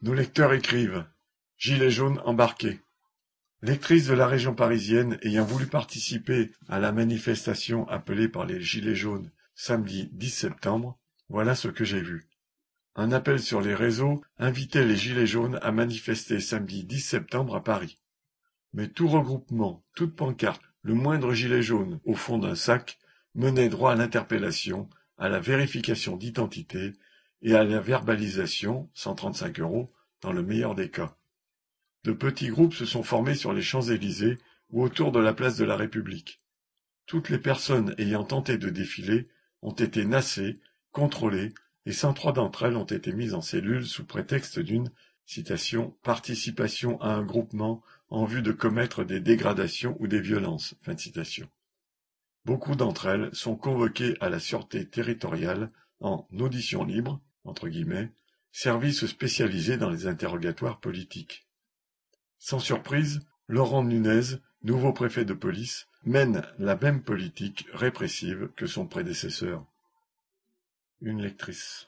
Nos lecteurs écrivent Gilets jaunes embarqués. Lectrice de la région parisienne ayant voulu participer à la manifestation appelée par les Gilets jaunes samedi 10 septembre, voilà ce que j'ai vu. Un appel sur les réseaux invitait les Gilets jaunes à manifester samedi 10 septembre à Paris. Mais tout regroupement, toute pancarte, le moindre gilet jaune au fond d'un sac menait droit à l'interpellation, à la vérification d'identité et à la verbalisation, 135 euros, dans le meilleur des cas. De petits groupes se sont formés sur les Champs-Élysées ou autour de la place de la République. Toutes les personnes ayant tenté de défiler ont été nassées, contrôlées, et 103 d'entre elles ont été mises en cellule sous prétexte d'une citation participation à un groupement en vue de commettre des dégradations ou des violences. Beaucoup d'entre elles sont convoquées à la sûreté territoriale en audition libre, entre guillemets, service spécialisé dans les interrogatoires politiques. Sans surprise, Laurent Nunez, nouveau préfet de police, mène la même politique répressive que son prédécesseur. Une lectrice.